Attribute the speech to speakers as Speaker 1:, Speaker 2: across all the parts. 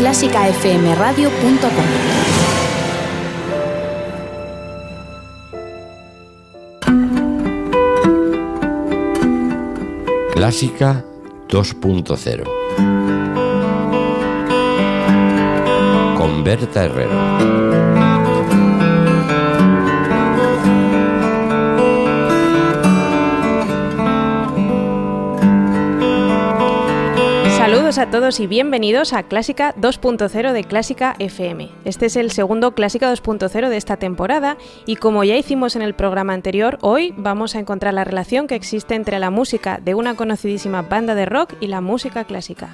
Speaker 1: clásicafmradio.com.
Speaker 2: Clásica 2.0 con Berta Herrero.
Speaker 3: A todos y bienvenidos a Clásica 2.0 de Clásica FM. Este es el segundo Clásica 2.0 de esta temporada y como ya hicimos en el programa anterior, hoy vamos a encontrar la relación que existe entre la música de una conocidísima banda de rock y la música clásica.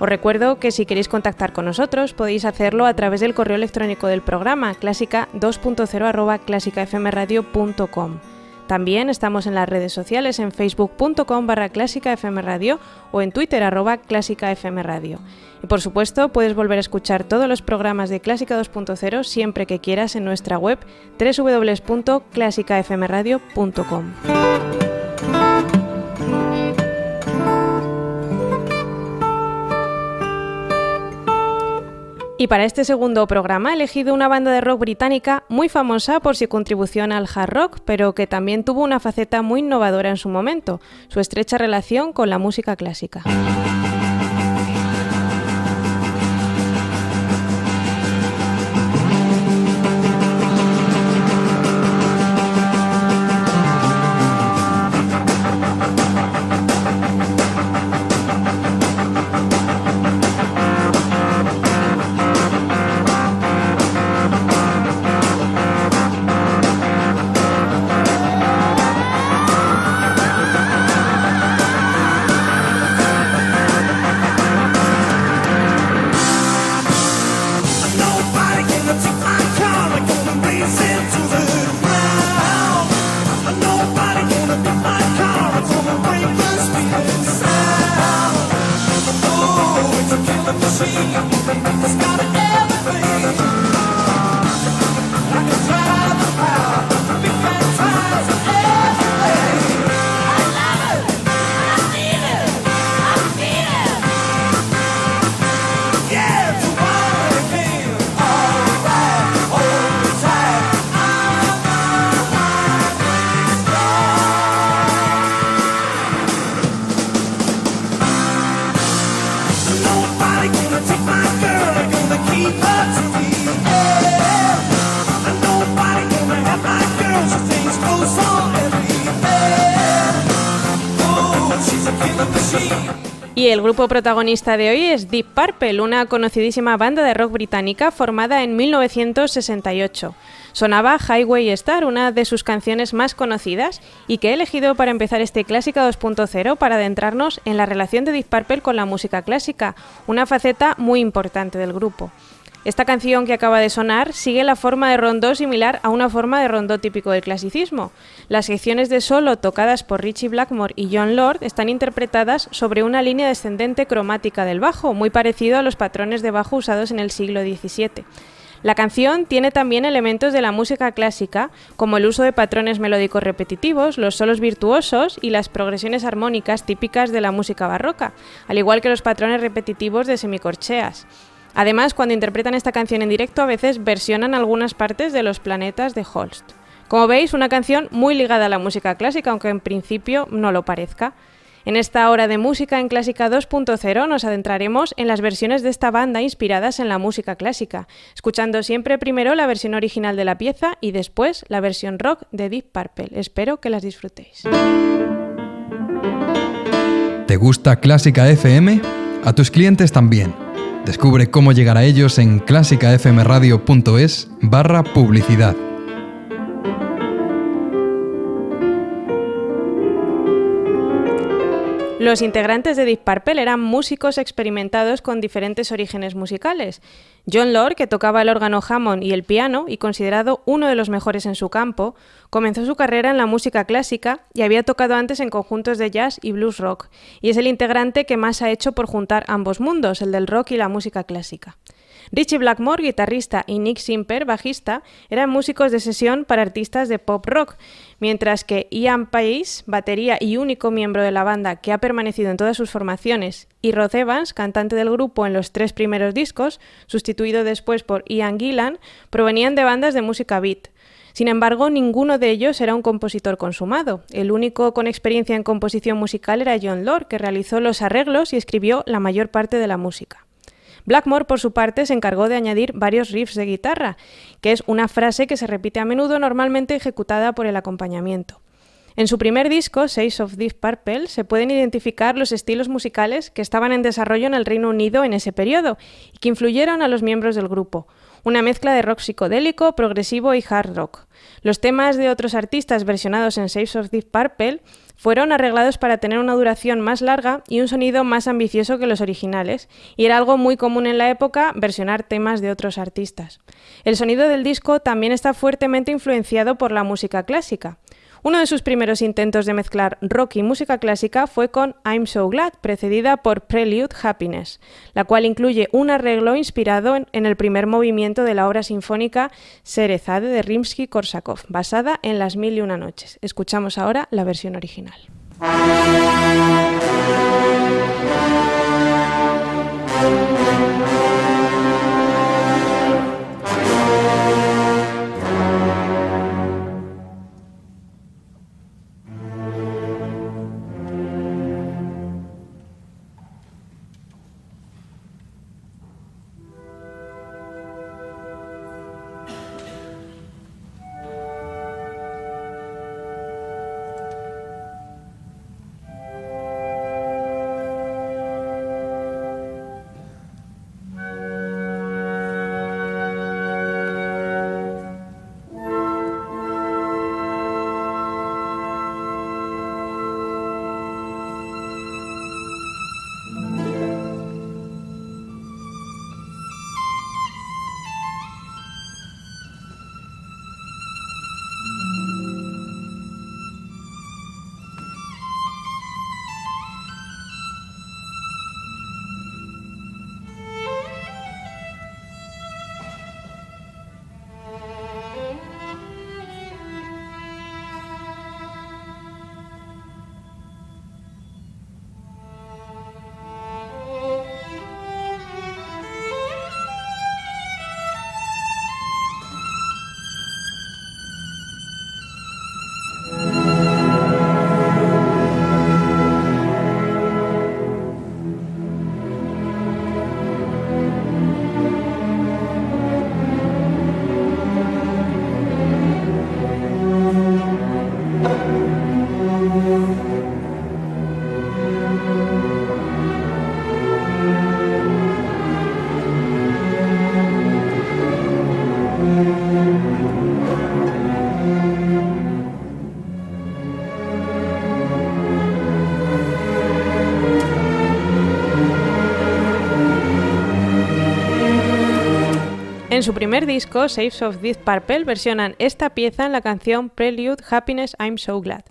Speaker 3: Os recuerdo que si queréis contactar con nosotros podéis hacerlo a través del correo electrónico del programa clásica 2.0 clásicafmradio.com. También estamos en las redes sociales en facebook.com barra clásica FM Radio o en twitter arroba Radio. Y por supuesto puedes volver a escuchar todos los programas de Clásica 2.0 siempre que quieras en nuestra web www.clásicafmradio.com. Y para este segundo programa he elegido una banda de rock británica muy famosa por su contribución al hard rock, pero que también tuvo una faceta muy innovadora en su momento, su estrecha relación con la música clásica. El grupo protagonista de hoy es Deep Purple, una conocidísima banda de rock británica formada en 1968. Sonaba Highway Star, una de sus canciones más conocidas, y que he elegido para empezar este Clásica 2.0 para adentrarnos en la relación de Deep Purple con la música clásica, una faceta muy importante del grupo. Esta canción que acaba de sonar sigue la forma de rondó similar a una forma de rondó típico del clasicismo. Las secciones de solo tocadas por Richie Blackmore y John Lord están interpretadas sobre una línea descendente cromática del bajo, muy parecido a los patrones de bajo usados en el siglo XVII. La canción tiene también elementos de la música clásica, como el uso de patrones melódicos repetitivos, los solos virtuosos y las progresiones armónicas típicas de la música barroca, al igual que los patrones repetitivos de semicorcheas. Además, cuando interpretan esta canción en directo, a veces versionan algunas partes de los planetas de Holst. Como veis, una canción muy ligada a la música clásica, aunque en principio no lo parezca. En esta hora de música en Clásica 2.0 nos adentraremos en las versiones de esta banda inspiradas en la música clásica, escuchando siempre primero la versión original de la pieza y después la versión rock de Deep Purple. Espero que las disfrutéis.
Speaker 4: ¿Te gusta Clásica FM? A tus clientes también. Descubre cómo llegar a ellos en clásicafmradio.es barra publicidad.
Speaker 3: Los integrantes de Purple eran músicos experimentados con diferentes orígenes musicales. John Lord, que tocaba el órgano Hammond y el piano y considerado uno de los mejores en su campo, comenzó su carrera en la música clásica y había tocado antes en conjuntos de jazz y blues rock, y es el integrante que más ha hecho por juntar ambos mundos, el del rock y la música clásica. Richie Blackmore, guitarrista, y Nick Simper, bajista, eran músicos de sesión para artistas de pop rock, mientras que Ian Pace, batería y único miembro de la banda que ha permanecido en todas sus formaciones, y Rod Evans, cantante del grupo en los tres primeros discos, sustituido después por Ian Gillan, provenían de bandas de música beat. Sin embargo, ninguno de ellos era un compositor consumado. El único con experiencia en composición musical era John Lord, que realizó los arreglos y escribió la mayor parte de la música. Blackmore, por su parte, se encargó de añadir varios riffs de guitarra, que es una frase que se repite a menudo normalmente ejecutada por el acompañamiento. En su primer disco, Six of Deep Purple, se pueden identificar los estilos musicales que estaban en desarrollo en el Reino Unido en ese periodo y que influyeron a los miembros del grupo, una mezcla de rock psicodélico, progresivo y hard rock. Los temas de otros artistas versionados en Saves of Deep Purple fueron arreglados para tener una duración más larga y un sonido más ambicioso que los originales, y era algo muy común en la época versionar temas de otros artistas. El sonido del disco también está fuertemente influenciado por la música clásica. Uno de sus primeros intentos de mezclar rock y música clásica fue con I'm So Glad, precedida por Prelude Happiness, la cual incluye un arreglo inspirado en, el primer movimiento de la obra sinfónica Serezade de Rimsky-Korsakov, basada en Las Mil y Una Noches. Escuchamos ahora la versión original. En su primer disco, Saves of Death Purple, versionan esta pieza en la canción Prelude Happiness I'm So Glad.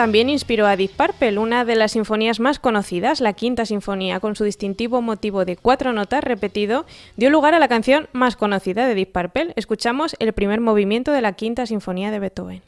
Speaker 3: También inspiró a Deep Purple, una de las sinfonías más conocidas, la Quinta Sinfonía, con su distintivo motivo de cuatro notas repetido, dio lugar a la canción más conocida de Deep Purple. Escuchamos el primer movimiento de la Quinta Sinfonía de Beethoven.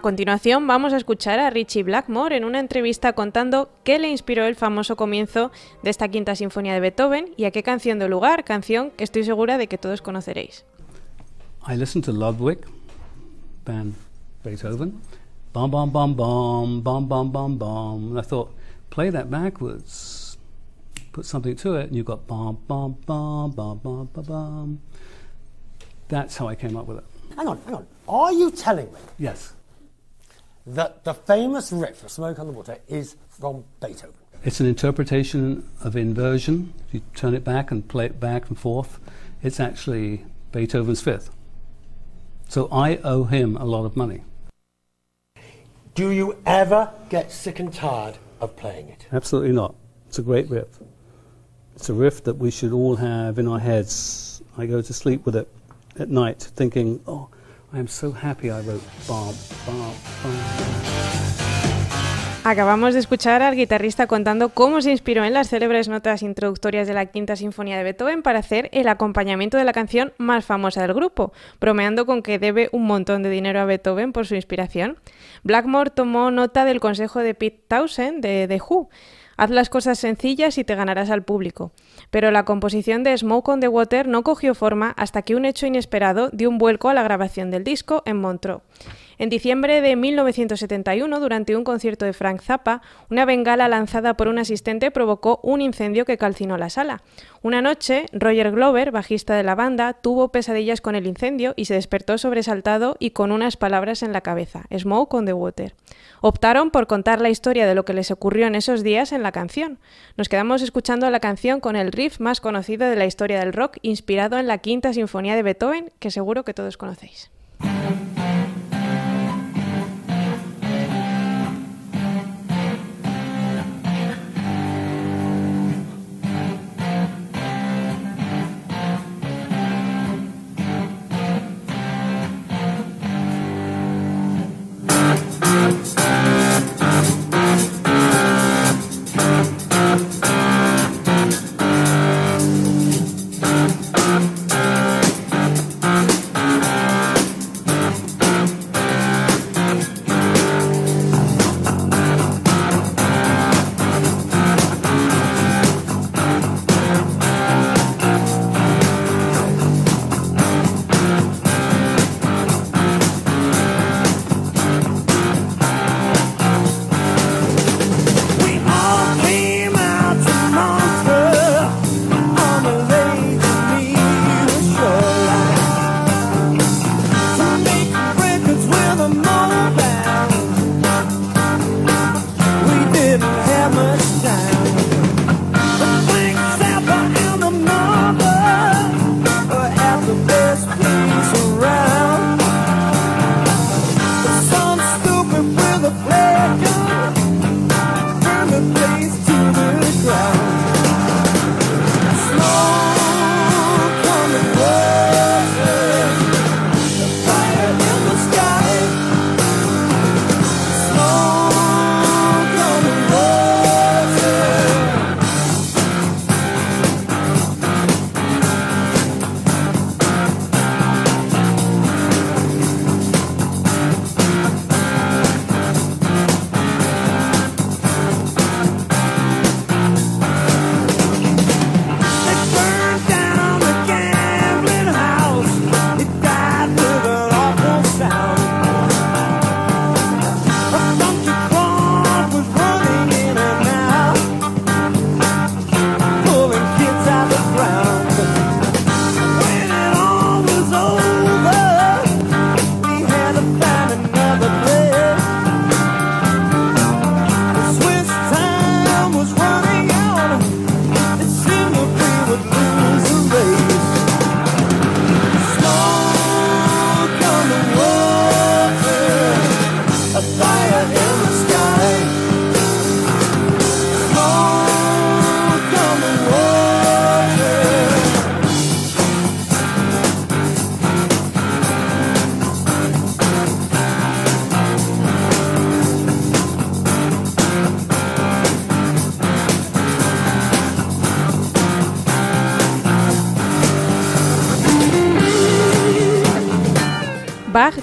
Speaker 3: A continuación vamos a escuchar a Richie Blackmore en una entrevista contando qué le inspiró el famoso comienzo de esta quinta sinfonía de Beethoven y a qué canción dio lugar, canción que estoy segura de que todos conoceréis.
Speaker 5: I listened to Ludwig van Beethoven. Bom, bom, bom, bom, bom, bom, bom, bom. And I thought, play that backwards, put something to it, and you've got bom, bom, bom, bom, bom, bom, bom. That's how I came up with it.
Speaker 6: Hang on, hang on. Are you telling me?
Speaker 5: Yes.
Speaker 6: That the famous riff of Smoke on the Water is from Beethoven?
Speaker 5: It's an interpretation of inversion. If you turn it back and play it back and forth, it's actually Beethoven's fifth. So I owe him a lot of money.
Speaker 6: Do you ever get sick and tired of playing it?
Speaker 5: Absolutely not. It's a great riff. It's a riff that we should all have in our heads. I go to sleep with it at night thinking, oh, I am so happy I wrote Bob, Bob, Bob.
Speaker 3: Acabamos de escuchar al guitarrista contando cómo se inspiró en las célebres notas introductorias de la Quinta Sinfonía de Beethoven para hacer el acompañamiento de la canción más famosa del grupo, bromeando con que debe un montón de dinero a Beethoven por su inspiración. Blackmore tomó nota del consejo de Pete Townsend de The Who. Haz las cosas sencillas y te ganarás al público. Pero la composición de Smoke on the Water no cogió forma hasta que un hecho inesperado dio un vuelco a la grabación del disco en Montreux. En diciembre de 1971, durante un concierto de Frank Zappa, una bengala lanzada por un asistente provocó un incendio que calcinó la sala. Una noche, Roger Glover, bajista de la banda, tuvo pesadillas con el incendio y se despertó sobresaltado y con unas palabras en la cabeza, Smoke on the Water. Optaron por contar la historia de lo que les ocurrió en esos días en la canción. Nos quedamos escuchando la canción con el riff más conocido de la historia del rock, inspirado en la Quinta Sinfonía de Beethoven, que seguro que todos conocéis.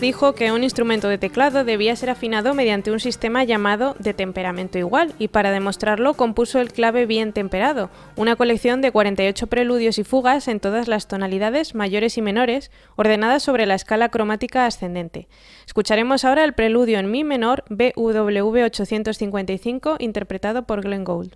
Speaker 3: Dijo que un instrumento de teclado debía ser afinado mediante un sistema llamado de temperamento igual, y para demostrarlo compuso el clave bien temperado, una colección de 48 preludios y fugas en todas las tonalidades mayores y menores, ordenadas sobre la escala cromática ascendente. Escucharemos ahora el preludio en mi menor BWV 855 interpretado por Glenn Gould.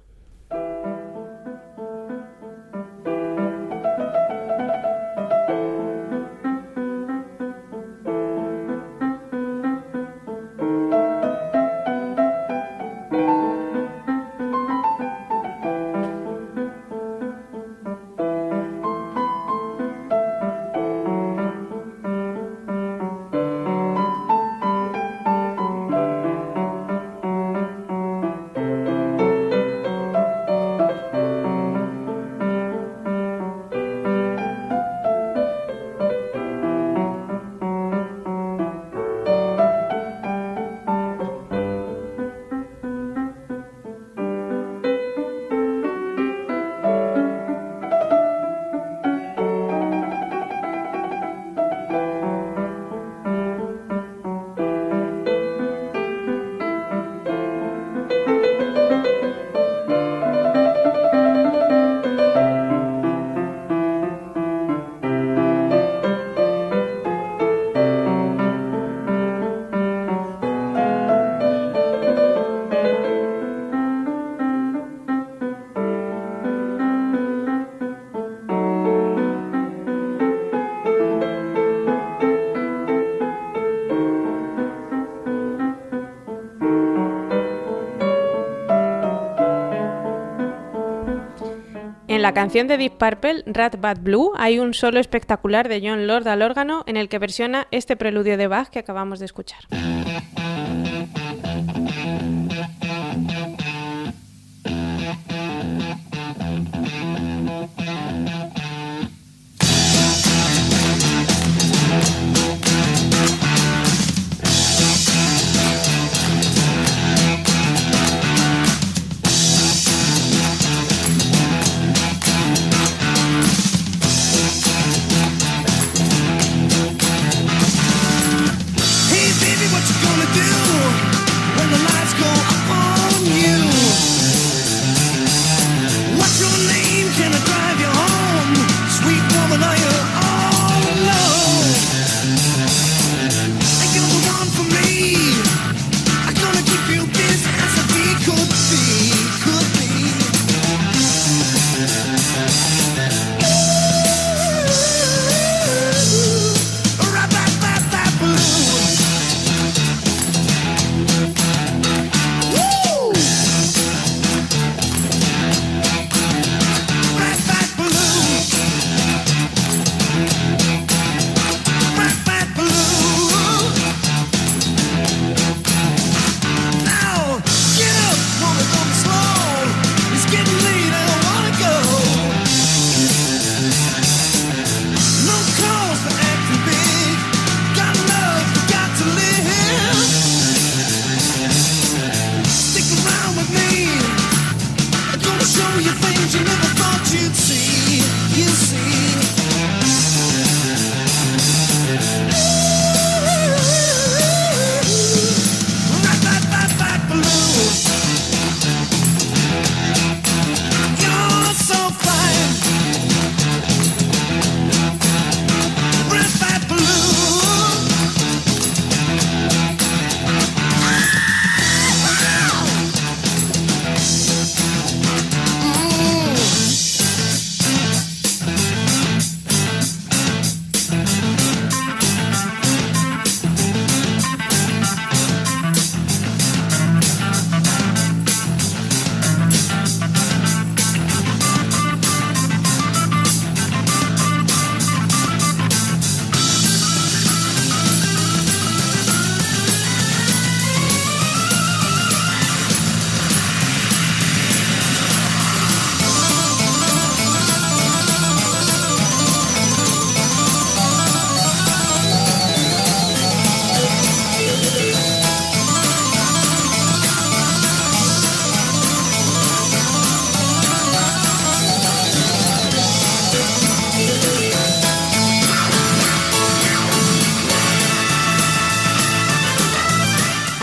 Speaker 3: En la canción de Deep Purple, Rat Bad Blue, hay un solo espectacular de John Lord al órgano en el que versiona este preludio de Bach que acabamos de escuchar.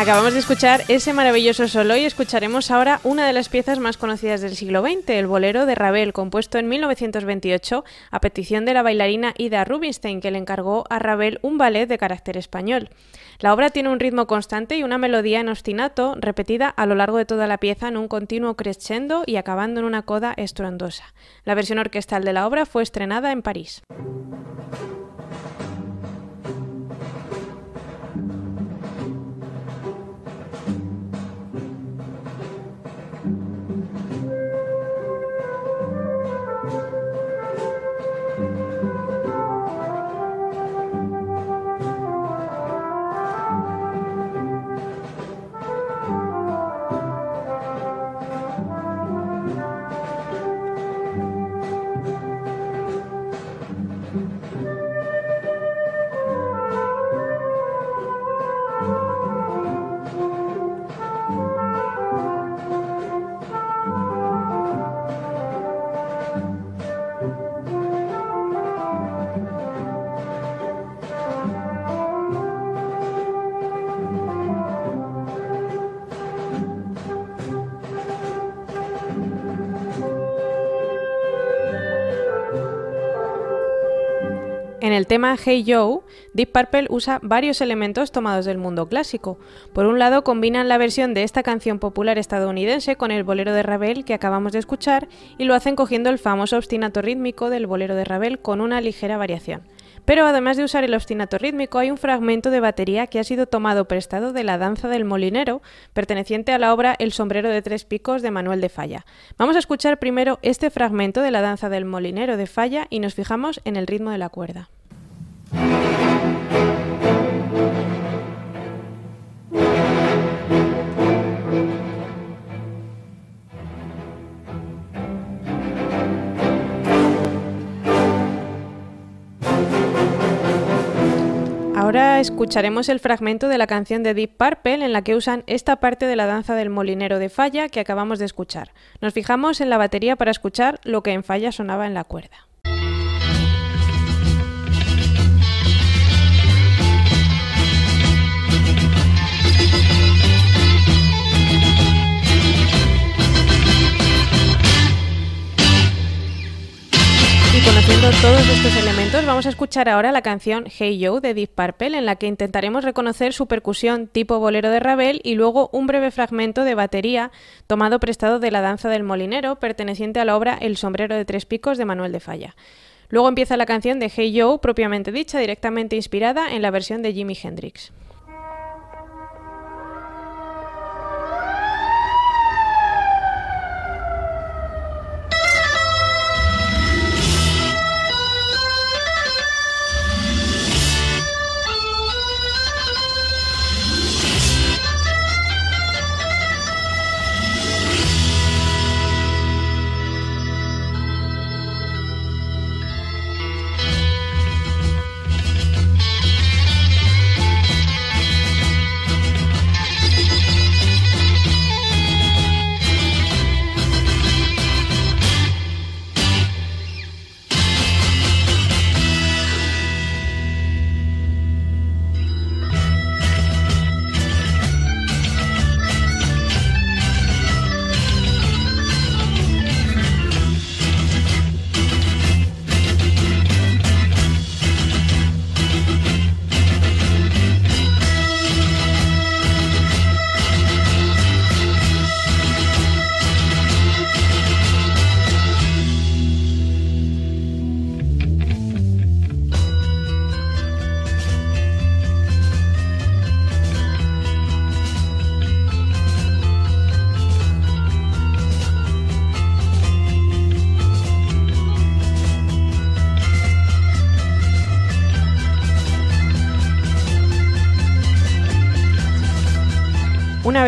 Speaker 3: Acabamos de escuchar ese maravilloso solo y escucharemos ahora una de las piezas más conocidas del siglo XX, el bolero de Ravel, compuesto en 1928 a petición de la bailarina Ida Rubinstein, que le encargó a Ravel un ballet de carácter español. La obra tiene un ritmo constante y una melodía en ostinato repetida a lo largo de toda la pieza en un continuo crescendo y acabando en una coda estruendosa. La versión orquestal de la obra fue estrenada en París. En el tema Hey Joe, Deep Purple usa varios elementos tomados del mundo clásico. Por un lado, combinan la versión de esta canción popular estadounidense con el bolero de Ravel que acabamos de escuchar y lo hacen cogiendo el famoso obstinato rítmico del bolero de Ravel con una ligera variación. Pero además de usar el obstinato rítmico, hay un fragmento de batería que ha sido tomado prestado de la danza del molinero, perteneciente a la obra El sombrero de tres picos de Manuel de Falla. Vamos a escuchar primero este fragmento de la danza del molinero de Falla y nos fijamos en el ritmo de la cuerda. Ahora escucharemos el fragmento de la canción de Deep Purple en la que usan esta parte de la danza del molinero de falla que acabamos de escuchar. Nos fijamos en la batería para escuchar lo que en falla sonaba en la cuerda. Conociendo todos estos elementos, vamos a escuchar ahora la canción Hey Yo de Deep Purple, en la que intentaremos reconocer su percusión tipo bolero de Ravel y luego un breve fragmento de batería tomado prestado de la danza del molinero, perteneciente a la obra El sombrero de tres picos de Manuel de Falla. Luego empieza la canción de Hey Yo, propiamente dicha, directamente inspirada en la versión de Jimi Hendrix.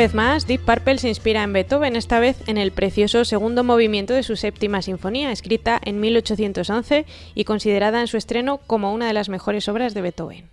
Speaker 3: Vez más, Deep Purple se inspira en Beethoven, esta vez en el precioso segundo movimiento de su séptima sinfonía, escrita en 1811 y considerada en su estreno como una de las mejores obras de Beethoven.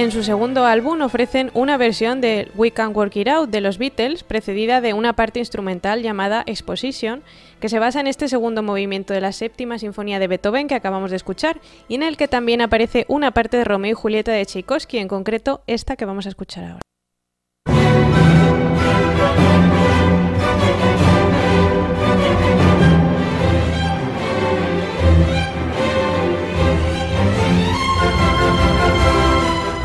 Speaker 3: En su segundo álbum ofrecen una versión de We Can Work It Out de los Beatles, precedida de una parte instrumental llamada Exposition, que se basa en este segundo movimiento de la séptima sinfonía de Beethoven que acabamos de escuchar, y en el que también aparece una parte de Romeo y Julieta de Tchaikovsky, en concreto esta que vamos a escuchar ahora.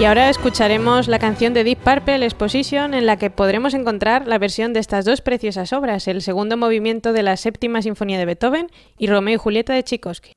Speaker 3: Y ahora escucharemos la canción de Deep Purple Exposition en la que podremos encontrar la versión de estas dos preciosas obras, el segundo movimiento de la séptima sinfonía de Beethoven y Romeo y Julieta de Tchaikovsky.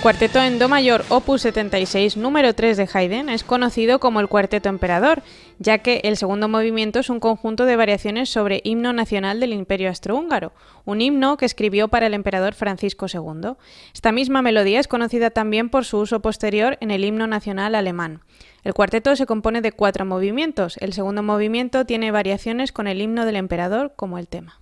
Speaker 3: El cuarteto en Do mayor opus 76 número 3 de Haydn es conocido como el cuarteto emperador, ya que el segundo movimiento es un conjunto de variaciones sobre himno nacional del Imperio Austrohúngaro, un himno que escribió para el emperador Francisco II. Esta misma melodía es conocida también por su uso posterior en el himno nacional alemán. El cuarteto se compone de cuatro movimientos. El segundo movimiento tiene variaciones con el himno del emperador como el tema.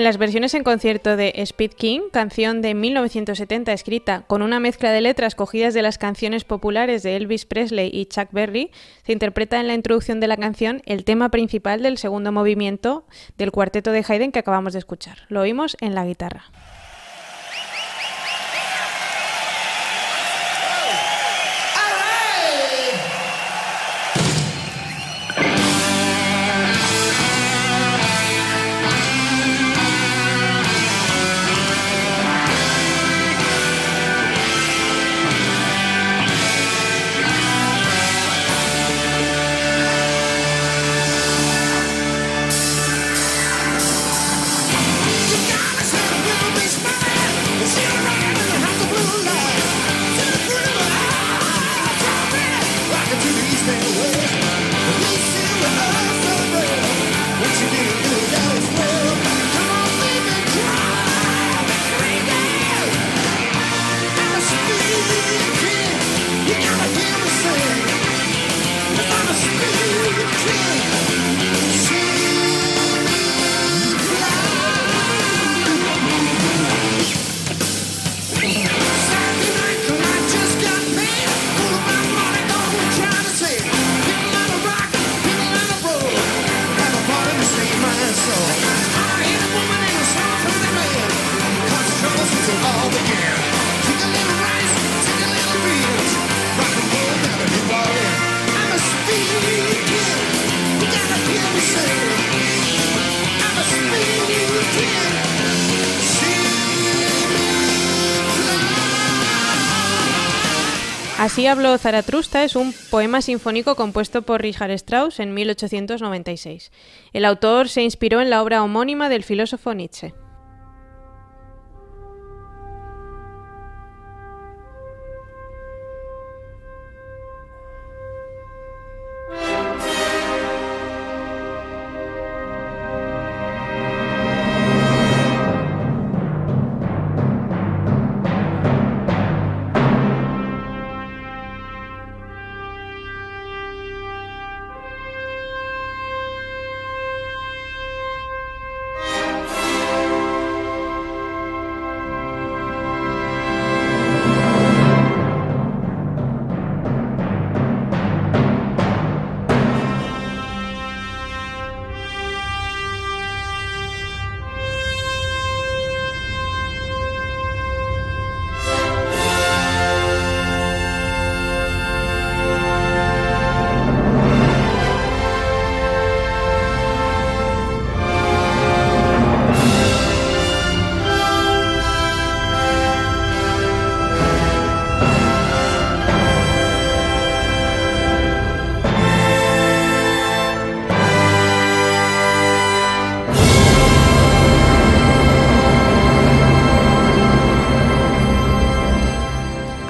Speaker 3: En las versiones en concierto de Speed King, canción de 1970 escrita con una mezcla de letras cogidas de las canciones populares de Elvis Presley y Chuck Berry, se interpreta en la introducción de la canción el tema principal del segundo movimiento del cuarteto de Haydn que acabamos de escuchar. Lo oímos en la guitarra. away. Así habló Zaratrusta es un poema sinfónico compuesto por Richard Strauss en 1896. El autor se inspiró en la obra homónima del filósofo Nietzsche.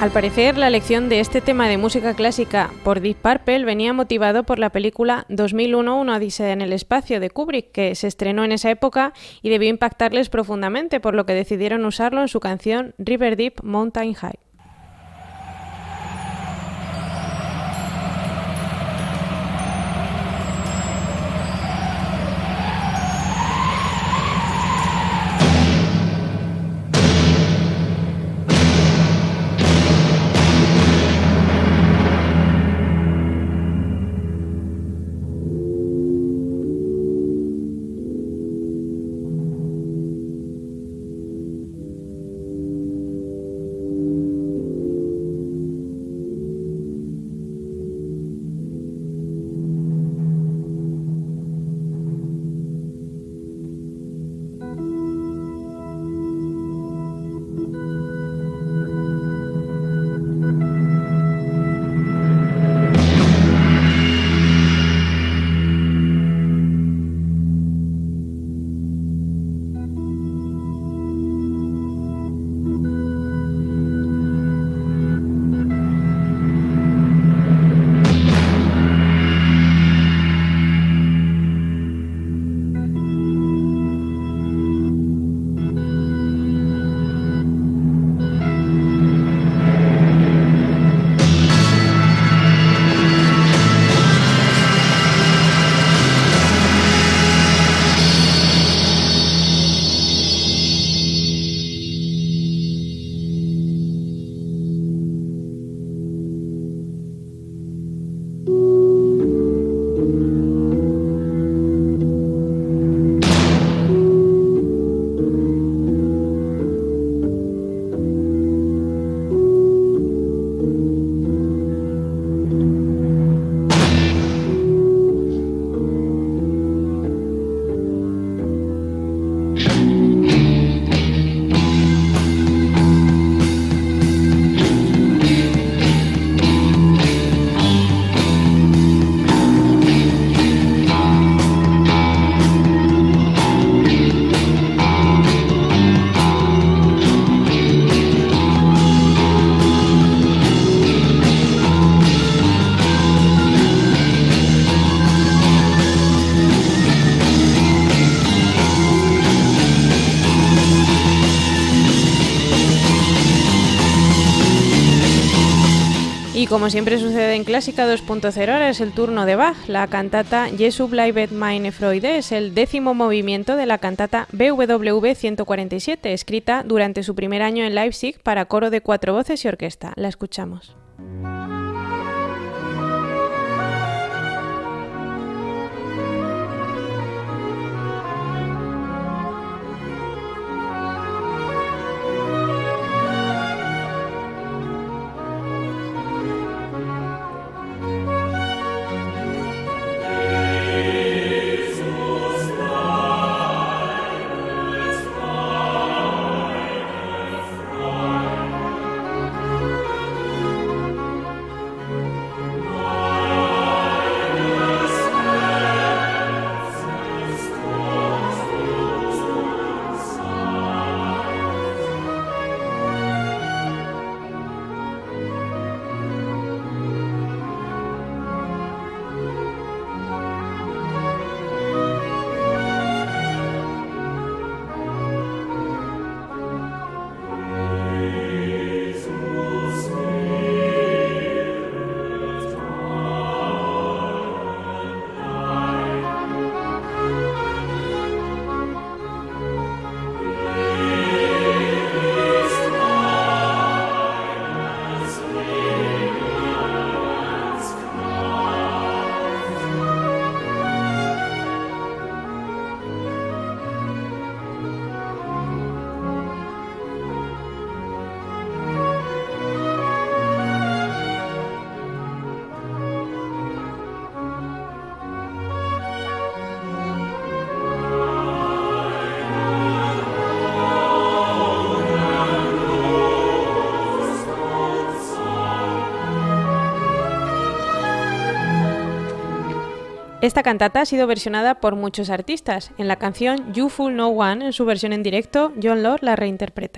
Speaker 3: Al parecer, la elección de este tema de música clásica por Deep Purple venía motivado por la película 2001 Una odisea en el espacio de Kubrick, que se estrenó en esa época y debió impactarles profundamente, por lo que decidieron usarlo en su canción River Deep Mountain High. Como siempre sucede en Clásica 2.0, ahora es el turno de Bach. La cantata Jesu bleibt meine Freude es el décimo movimiento de la cantata BWV 147, escrita durante su primer año en Leipzig para coro de cuatro voces y orquesta. La escuchamos. Esta cantata ha sido versionada por muchos artistas. En la canción You Fool No One, en su versión en directo, John Lord la reinterpreta.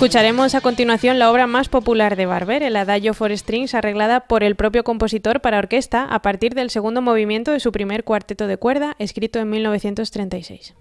Speaker 3: Escucharemos a continuación la obra más popular de Barber, el Adagio for Strings, arreglada por el propio compositor para orquesta a partir del segundo movimiento de su primer cuarteto de cuerda, escrito en 1936.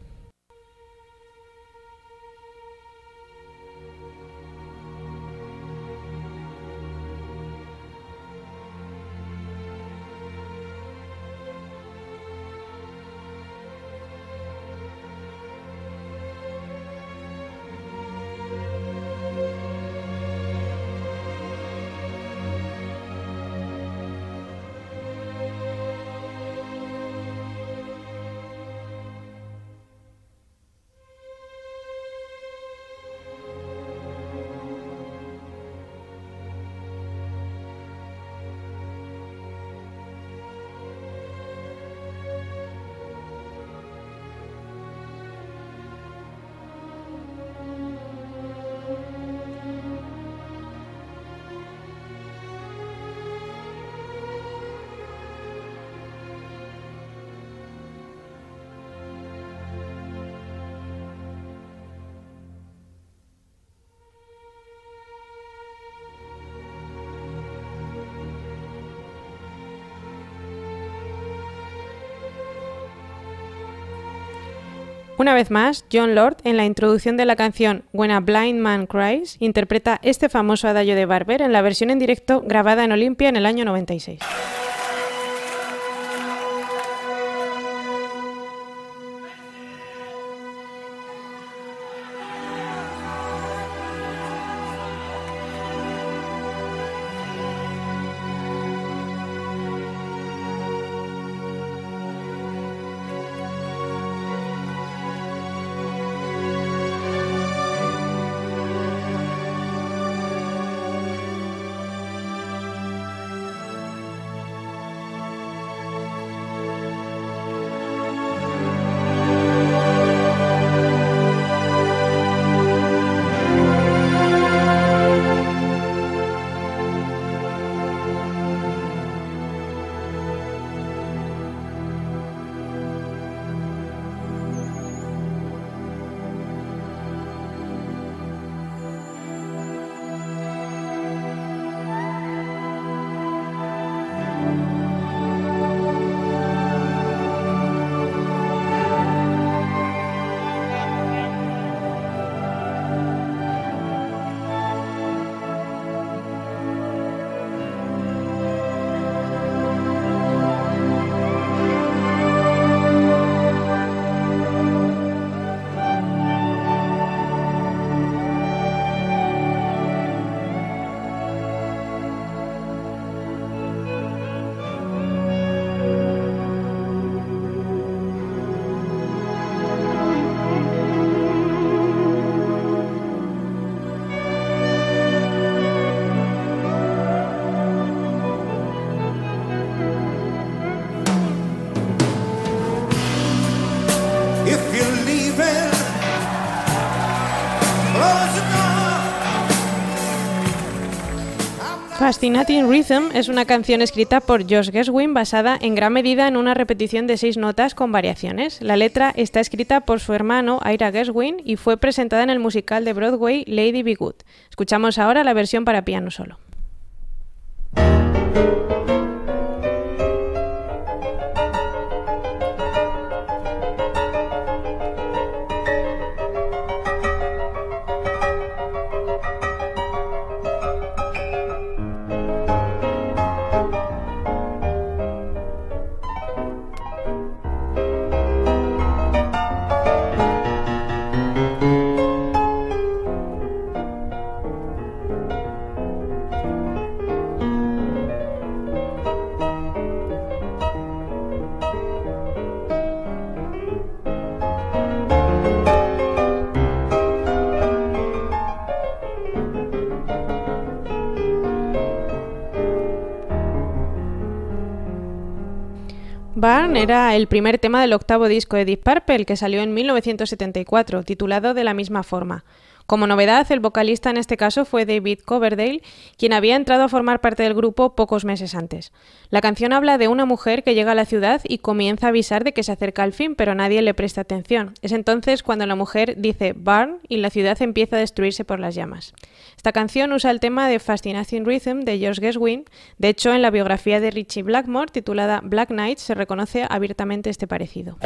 Speaker 3: Una vez más, John Lord, en la introducción de la canción When a Blind Man Cries, interpreta este famoso adagio de Barber en la versión en directo grabada en Olimpia en el año 96. Fascinating Rhythm es una canción escrita por Josh Geswin basada en gran medida en una repetición de seis notas con variaciones. La letra está escrita por su hermano Ira Geswin y fue presentada en el musical de Broadway Lady Be Good. Escuchamos ahora la versión para piano solo. Barn era el primer tema del octavo disco de Deep Purple que salió en 1974, titulado de la misma forma. Como novedad, el vocalista en este caso fue David Coverdale, quien había entrado a formar parte del grupo pocos meses antes. La canción habla de una mujer que llega a la ciudad y comienza a avisar de que se acerca al fin, pero nadie le presta atención. Es entonces cuando la mujer dice burn y la ciudad empieza a destruirse por las llamas. Esta canción usa el tema de Fascinating Rhythm de George Gershwin. De hecho, en la biografía de Richie Blackmore, titulada Black Knight, se reconoce abiertamente este parecido.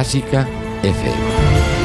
Speaker 2: Clásica FM.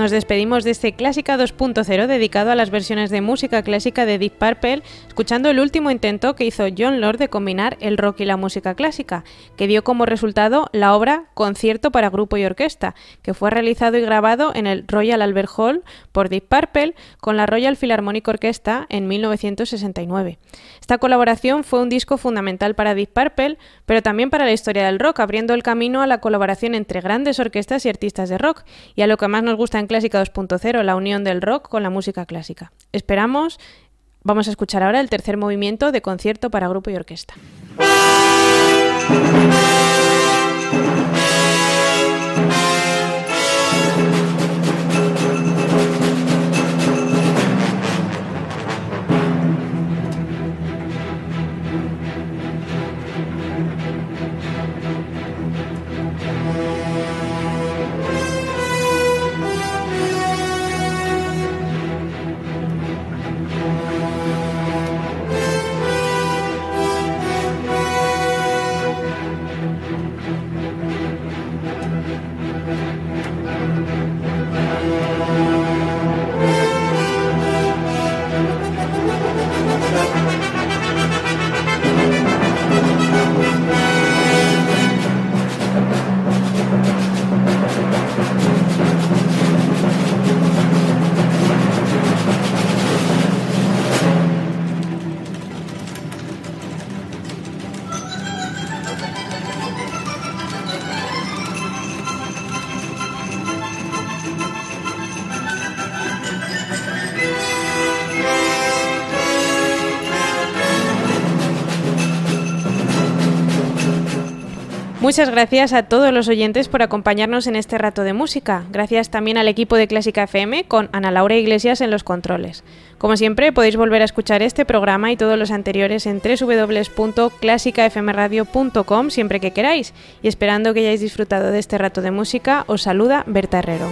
Speaker 3: Nos despedimos de este Clásica 2.0 dedicado a las versiones de música clásica de Deep Purple, escuchando el último intento que hizo John Lord de combinar el rock y la música clásica, que dio como resultado la obra Concierto para grupo y orquesta, que fue realizado y grabado en el Royal Albert Hall por Deep Purple con la Royal Philharmonic Orchestra en 1969. Esta colaboración fue un disco fundamental para Deep Purple, pero también para la historia del rock, abriendo el camino a la colaboración entre grandes orquestas y artistas de rock, y a lo que más nos gusta en Clásica 2.0, la unión del rock con la música clásica. Esperamos, vamos a escuchar ahora el tercer movimiento de concierto para grupo y orquesta. Muchas gracias a todos los oyentes por acompañarnos en este rato de música. Gracias también al equipo de Clásica FM con Ana Laura Iglesias en los controles. Como siempre, podéis volver a escuchar este programa y todos los anteriores en www.clásicafmradio.com siempre que queráis. Y esperando que hayáis disfrutado de este rato de música, os saluda Berta Herrero.